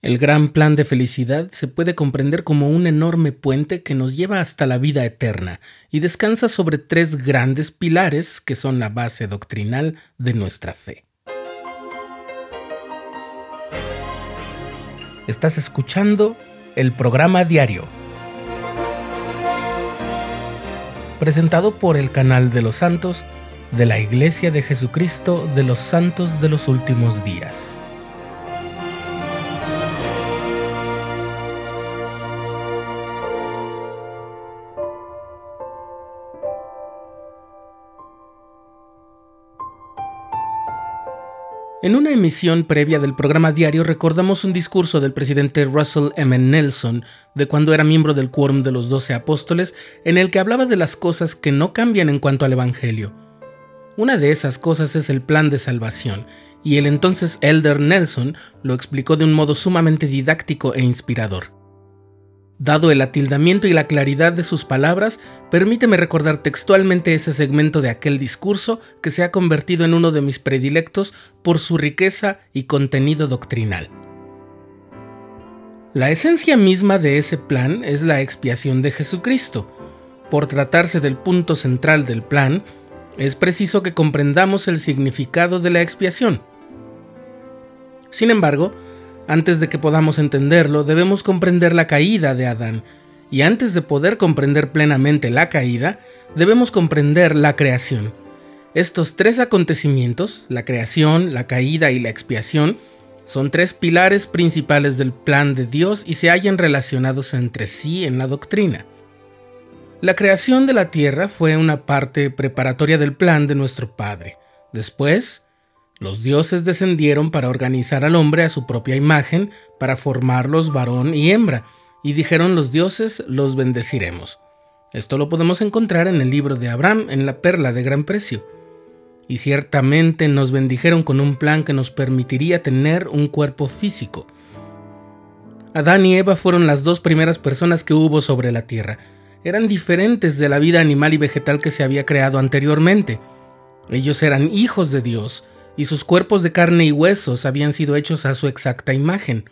El gran plan de felicidad se puede comprender como un enorme puente que nos lleva hasta la vida eterna y descansa sobre tres grandes pilares que son la base doctrinal de nuestra fe. Estás escuchando el programa diario, presentado por el canal de los santos de la Iglesia de Jesucristo de los Santos de los Últimos Días. En una emisión previa del programa diario recordamos un discurso del presidente Russell M. Nelson de cuando era miembro del Quórum de los Doce Apóstoles, en el que hablaba de las cosas que no cambian en cuanto al Evangelio. Una de esas cosas es el plan de salvación, y el entonces Elder Nelson lo explicó de un modo sumamente didáctico e inspirador. Dado el atildamiento y la claridad de sus palabras, permíteme recordar textualmente ese segmento de aquel discurso que se ha convertido en uno de mis predilectos por su riqueza y contenido doctrinal. La esencia misma de ese plan es la expiación de Jesucristo. Por tratarse del punto central del plan, es preciso que comprendamos el significado de la expiación. Sin embargo, antes de que podamos entenderlo, debemos comprender la caída de Adán. Y antes de poder comprender plenamente la caída, debemos comprender la creación. Estos tres acontecimientos, la creación, la caída y la expiación, son tres pilares principales del plan de Dios y se hallan relacionados entre sí en la doctrina. La creación de la tierra fue una parte preparatoria del plan de nuestro Padre. Después, los dioses descendieron para organizar al hombre a su propia imagen, para formarlos varón y hembra, y dijeron los dioses, los bendeciremos. Esto lo podemos encontrar en el libro de Abraham, en la perla de gran precio. Y ciertamente nos bendijeron con un plan que nos permitiría tener un cuerpo físico. Adán y Eva fueron las dos primeras personas que hubo sobre la tierra. Eran diferentes de la vida animal y vegetal que se había creado anteriormente. Ellos eran hijos de Dios, y sus cuerpos de carne y huesos habían sido hechos a su exacta imagen.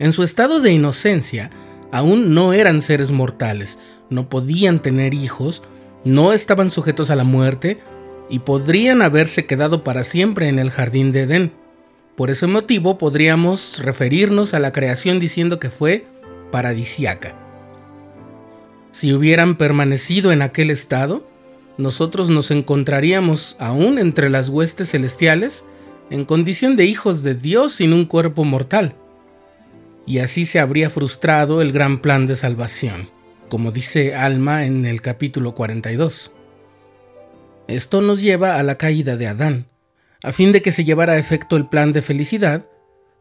En su estado de inocencia, aún no eran seres mortales, no podían tener hijos, no estaban sujetos a la muerte y podrían haberse quedado para siempre en el jardín de Edén. Por ese motivo podríamos referirnos a la creación diciendo que fue paradisiaca. Si hubieran permanecido en aquel estado, nosotros nos encontraríamos aún entre las huestes celestiales en condición de hijos de Dios sin un cuerpo mortal. Y así se habría frustrado el gran plan de salvación, como dice Alma en el capítulo 42. Esto nos lleva a la caída de Adán. A fin de que se llevara a efecto el plan de felicidad,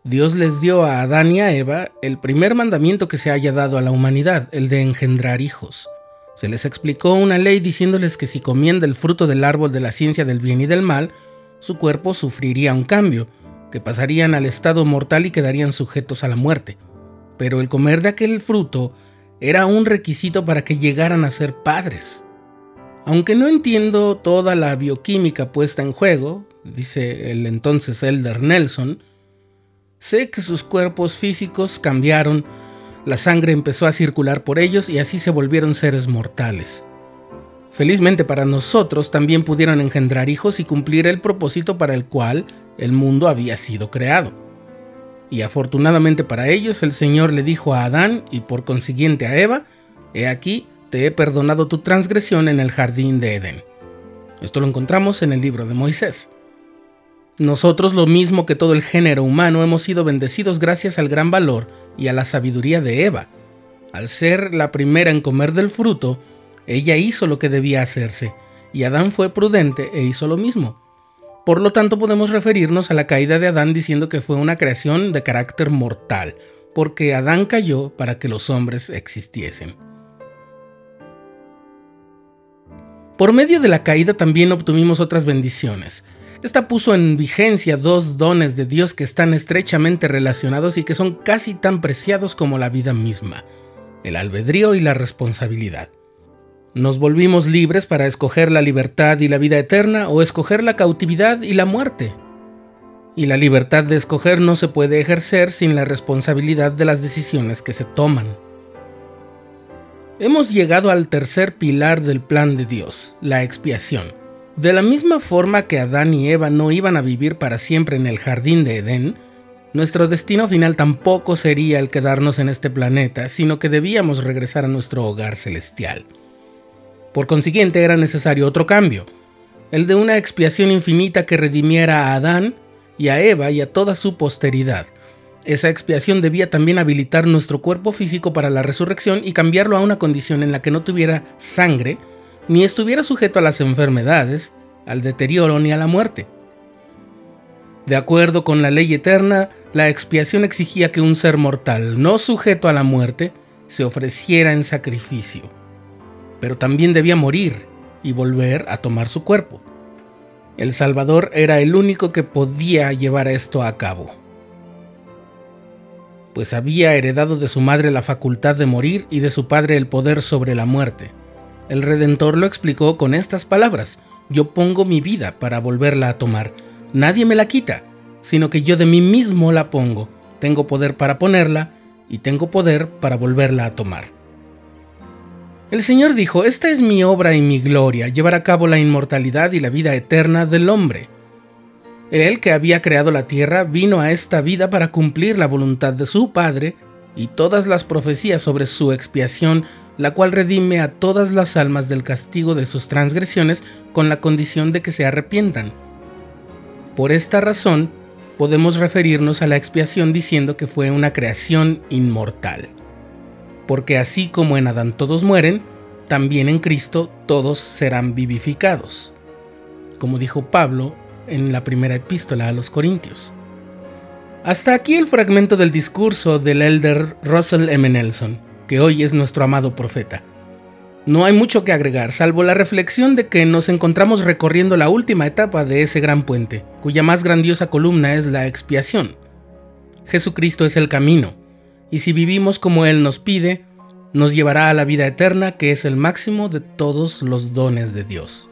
Dios les dio a Adán y a Eva el primer mandamiento que se haya dado a la humanidad, el de engendrar hijos. Se les explicó una ley diciéndoles que si comían del fruto del árbol de la ciencia del bien y del mal, su cuerpo sufriría un cambio, que pasarían al estado mortal y quedarían sujetos a la muerte. Pero el comer de aquel fruto era un requisito para que llegaran a ser padres. Aunque no entiendo toda la bioquímica puesta en juego, dice el entonces Elder Nelson, sé que sus cuerpos físicos cambiaron la sangre empezó a circular por ellos y así se volvieron seres mortales. Felizmente para nosotros también pudieron engendrar hijos y cumplir el propósito para el cual el mundo había sido creado. Y afortunadamente para ellos el Señor le dijo a Adán y por consiguiente a Eva, He aquí, te he perdonado tu transgresión en el jardín de Edén. Esto lo encontramos en el libro de Moisés. Nosotros, lo mismo que todo el género humano, hemos sido bendecidos gracias al gran valor y a la sabiduría de Eva. Al ser la primera en comer del fruto, ella hizo lo que debía hacerse, y Adán fue prudente e hizo lo mismo. Por lo tanto, podemos referirnos a la caída de Adán diciendo que fue una creación de carácter mortal, porque Adán cayó para que los hombres existiesen. Por medio de la caída también obtuvimos otras bendiciones. Esta puso en vigencia dos dones de Dios que están estrechamente relacionados y que son casi tan preciados como la vida misma, el albedrío y la responsabilidad. Nos volvimos libres para escoger la libertad y la vida eterna o escoger la cautividad y la muerte. y la libertad de escoger no se puede ejercer sin la responsabilidad de las decisiones que se toman. Hemos llegado al tercer pilar del plan de Dios, la expiación. De la misma forma que Adán y Eva no iban a vivir para siempre en el jardín de Edén, nuestro destino final tampoco sería el quedarnos en este planeta, sino que debíamos regresar a nuestro hogar celestial. Por consiguiente era necesario otro cambio, el de una expiación infinita que redimiera a Adán y a Eva y a toda su posteridad. Esa expiación debía también habilitar nuestro cuerpo físico para la resurrección y cambiarlo a una condición en la que no tuviera sangre, ni estuviera sujeto a las enfermedades, al deterioro ni a la muerte. De acuerdo con la ley eterna, la expiación exigía que un ser mortal, no sujeto a la muerte, se ofreciera en sacrificio. Pero también debía morir y volver a tomar su cuerpo. El Salvador era el único que podía llevar esto a cabo, pues había heredado de su madre la facultad de morir y de su padre el poder sobre la muerte. El Redentor lo explicó con estas palabras, yo pongo mi vida para volverla a tomar Nadie me la quita, sino que yo de mí mismo la pongo. Tengo poder para ponerla y tengo poder para volverla a tomar. El Señor dijo, Esta es mi obra y mi gloria, llevar a cabo la inmortalidad y la vida eterna del hombre. Él que había creado la tierra vino a esta vida para cumplir la voluntad de su Padre y todas las profecías sobre su expiación, la cual redime a todas las almas del castigo de sus transgresiones con la condición de que se arrepientan. Por esta razón, podemos referirnos a la expiación diciendo que fue una creación inmortal. Porque así como en Adán todos mueren, también en Cristo todos serán vivificados. Como dijo Pablo en la primera epístola a los Corintios. Hasta aquí el fragmento del discurso del elder Russell M. Nelson, que hoy es nuestro amado profeta. No hay mucho que agregar, salvo la reflexión de que nos encontramos recorriendo la última etapa de ese gran puente, cuya más grandiosa columna es la expiación. Jesucristo es el camino, y si vivimos como Él nos pide, nos llevará a la vida eterna que es el máximo de todos los dones de Dios.